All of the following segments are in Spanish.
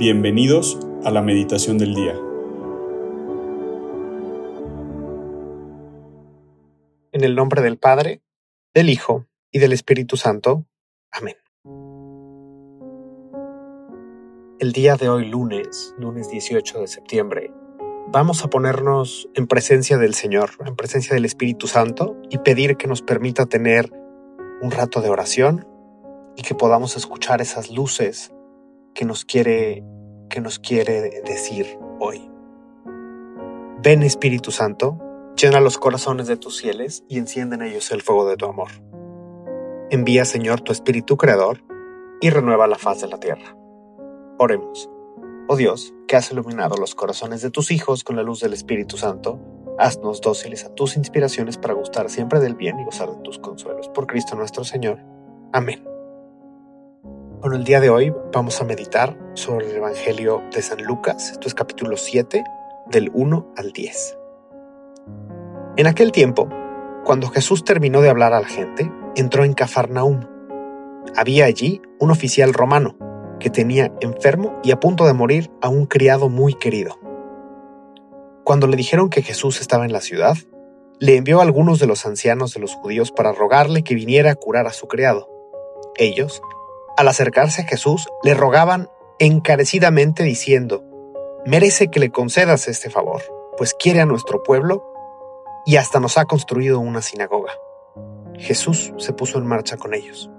Bienvenidos a la meditación del día. En el nombre del Padre, del Hijo y del Espíritu Santo. Amén. El día de hoy, lunes, lunes 18 de septiembre, vamos a ponernos en presencia del Señor, en presencia del Espíritu Santo y pedir que nos permita tener un rato de oración y que podamos escuchar esas luces que nos quiere que nos quiere decir hoy. Ven Espíritu Santo, llena los corazones de tus fieles y enciende en ellos el fuego de tu amor. Envía Señor tu Espíritu Creador y renueva la faz de la tierra. Oremos. Oh Dios, que has iluminado los corazones de tus hijos con la luz del Espíritu Santo, haznos dóciles a tus inspiraciones para gustar siempre del bien y gozar de tus consuelos. Por Cristo nuestro Señor. Amén. Bueno, el día de hoy vamos a meditar sobre el Evangelio de San Lucas. Esto es capítulo 7, del 1 al 10. En aquel tiempo, cuando Jesús terminó de hablar a la gente, entró en Cafarnaúm. Había allí un oficial romano que tenía enfermo y a punto de morir a un criado muy querido. Cuando le dijeron que Jesús estaba en la ciudad, le envió a algunos de los ancianos de los judíos para rogarle que viniera a curar a su criado. Ellos al acercarse a Jesús, le rogaban encarecidamente diciendo, merece que le concedas este favor, pues quiere a nuestro pueblo y hasta nos ha construido una sinagoga. Jesús se puso en marcha con ellos.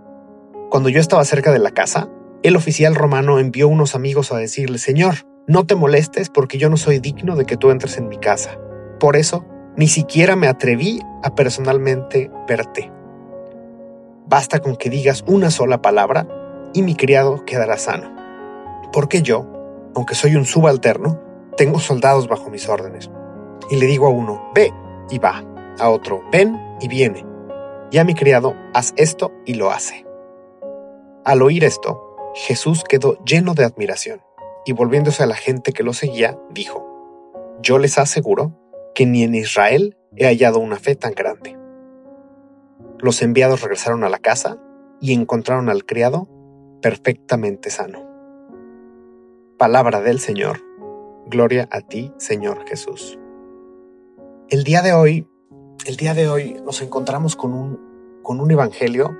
Cuando yo estaba cerca de la casa, el oficial romano envió unos amigos a decirle, Señor, no te molestes porque yo no soy digno de que tú entres en mi casa. Por eso, ni siquiera me atreví a personalmente verte. Basta con que digas una sola palabra y mi criado quedará sano. Porque yo, aunque soy un subalterno, tengo soldados bajo mis órdenes. Y le digo a uno, ve, y va. A otro, ven, y viene. Y a mi criado, haz esto, y lo hace. Al oír esto, Jesús quedó lleno de admiración, y volviéndose a la gente que lo seguía, dijo, Yo les aseguro que ni en Israel he hallado una fe tan grande. Los enviados regresaron a la casa y encontraron al criado perfectamente sano. Palabra del Señor. Gloria a ti, Señor Jesús. El día de hoy, el día de hoy nos encontramos con un, con un evangelio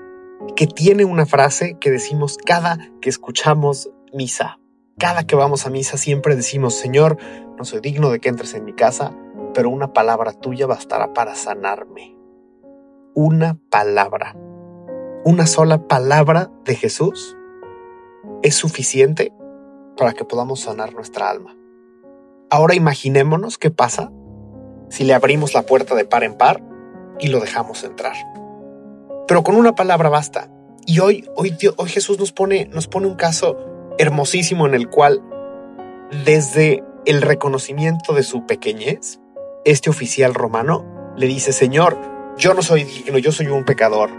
que tiene una frase que decimos cada que escuchamos misa. Cada que vamos a misa siempre decimos, Señor, no soy digno de que entres en mi casa, pero una palabra tuya bastará para sanarme. Una palabra. Una sola palabra de Jesús es suficiente para que podamos sanar nuestra alma. Ahora imaginémonos qué pasa si le abrimos la puerta de par en par y lo dejamos entrar. Pero con una palabra basta. Y hoy, hoy, hoy Jesús nos pone, nos pone un caso hermosísimo en el cual, desde el reconocimiento de su pequeñez, este oficial romano le dice, Señor, yo no soy digno, yo soy un pecador,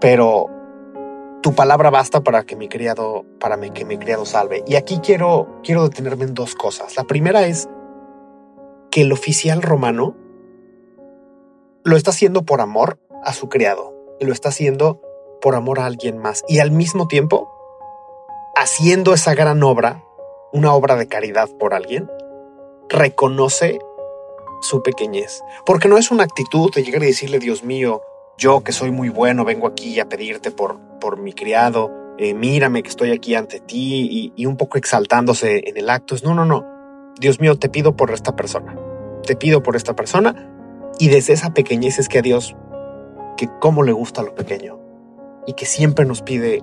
pero tu palabra basta para que mi criado, para que mi criado salve. Y aquí quiero, quiero detenerme en dos cosas. La primera es que el oficial romano lo está haciendo por amor a su criado y lo está haciendo por amor a alguien más. Y al mismo tiempo, haciendo esa gran obra, una obra de caridad por alguien, reconoce su pequeñez. Porque no es una actitud de llegar y decirle, Dios mío, yo que soy muy bueno vengo aquí a pedirte por, por mi criado, eh, mírame que estoy aquí ante ti y, un poco exaltándose en el acto. Es, no, no, no. Dios mío, te pido por esta persona. Te pido por esta persona. Y desde esa pequeñez es que a Dios, que cómo le gusta lo pequeño. Y que siempre nos pide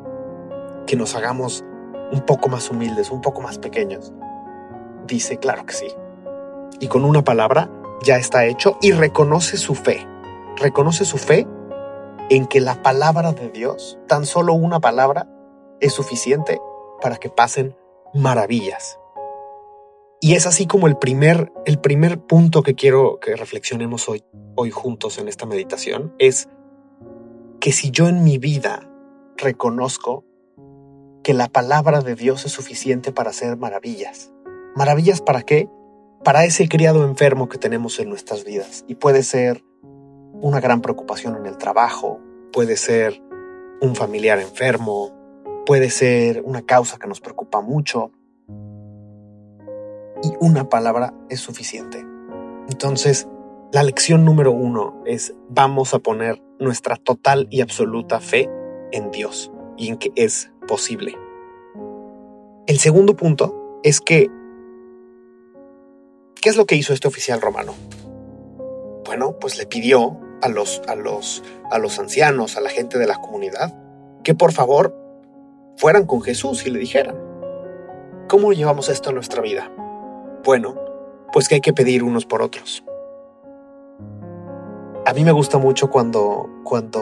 que nos hagamos un poco más humildes, un poco más pequeños. Dice, claro que sí. Y con una palabra ya está hecho y reconoce su fe. Reconoce su fe en que la palabra de Dios, tan solo una palabra, es suficiente para que pasen maravillas. Y es así como el primer, el primer punto que quiero que reflexionemos hoy, hoy juntos en esta meditación es que si yo en mi vida reconozco que la palabra de Dios es suficiente para hacer maravillas. ¿Maravillas para qué? Para ese criado enfermo que tenemos en nuestras vidas. Y puede ser una gran preocupación en el trabajo, puede ser un familiar enfermo, puede ser una causa que nos preocupa mucho. y una palabra es suficiente. Entonces, la lección número uno es vamos a poner nuestra total y absoluta fe en Dios y en que es posible. El segundo punto es que, ¿qué es lo que hizo este oficial romano? Bueno, pues le pidió a los, a los, a los ancianos, a la gente de la comunidad, que por favor fueran con Jesús y le dijeran, ¿cómo llevamos esto a nuestra vida? Bueno, pues que hay que pedir unos por otros. A mí me gusta mucho cuando, cuando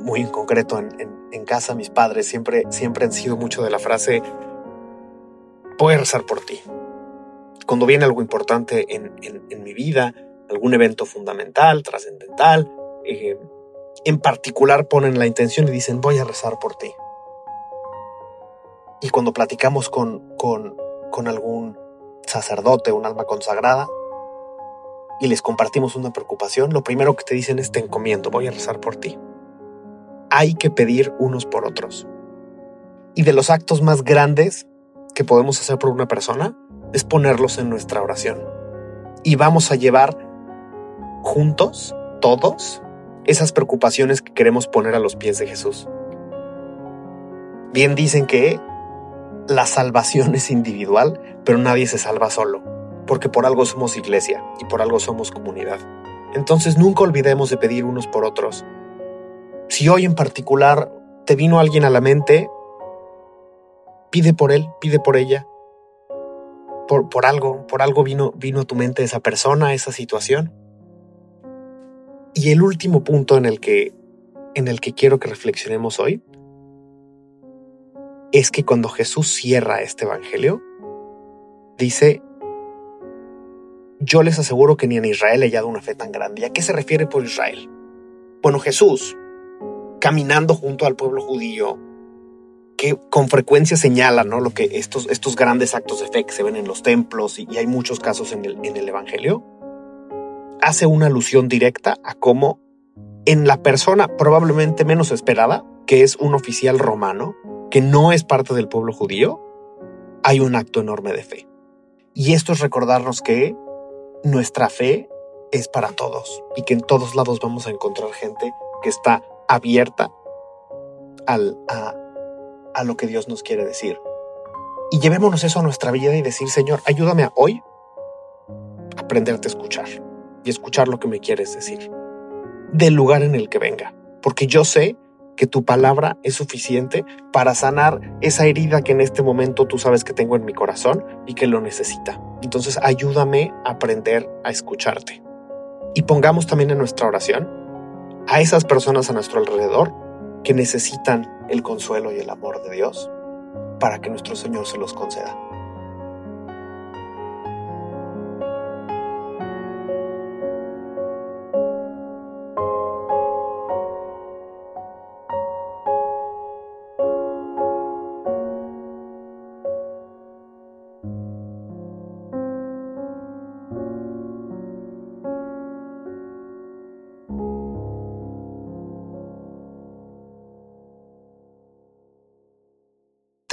muy en concreto en, casa, mis padres siempre, siempre han sido mucho de la frase, voy a rezar por ti. Cuando viene algo importante en, mi vida, algún evento fundamental, trascendental, eh, en particular ponen la intención y dicen, voy a rezar por ti. Y cuando platicamos con, con, con algún sacerdote, un alma consagrada, y les compartimos una preocupación, lo primero que te dicen es te encomiendo, voy a rezar por ti. Hay que pedir unos por otros. Y de los actos más grandes que podemos hacer por una persona es ponerlos en nuestra oración. Y vamos a llevar juntos, todos, esas preocupaciones que queremos poner a los pies de Jesús. Bien dicen que la salvación es individual, pero nadie se salva solo, porque por algo somos iglesia y por algo somos comunidad. Entonces nunca olvidemos de pedir unos por otros. Si hoy en particular te vino alguien a la mente, pide por él, pide por ella. Por, por algo, por algo vino, vino a tu mente esa persona, esa situación. Y el último punto en el que, en el que quiero que reflexionemos hoy es que cuando Jesús cierra este Evangelio, dice, yo les aseguro que ni en Israel he hallado una fe tan grande. ¿Y a qué se refiere por Israel? Bueno, Jesús, caminando junto al pueblo judío, que con frecuencia señala ¿no? lo que estos, estos grandes actos de fe que se ven en los templos y, hay muchos casos en el, en el Evangelio, hace una alusión directa a cómo en la persona probablemente menos esperada, que es un oficial romano, que no es parte del pueblo judío, hay un acto enorme de fe. Y esto es recordarnos que nuestra fe es para todos y que en todos lados vamos a encontrar gente que está abierta al, a, lo que Dios nos quiere decir. Y llevémonos eso a nuestra vida y decir, Señor, ayúdame a hoy aprenderte a escuchar y escuchar lo que me quieres decir, del lugar en el que venga, porque yo sé que tu palabra es suficiente para sanar esa herida que en este momento tú sabes que tengo en mi corazón y que lo necesita. Entonces ayúdame a aprender a escucharte. Y pongamos también en nuestra oración a esas personas a nuestro alrededor que necesitan el consuelo y el amor de Dios para que nuestro Señor se los conceda.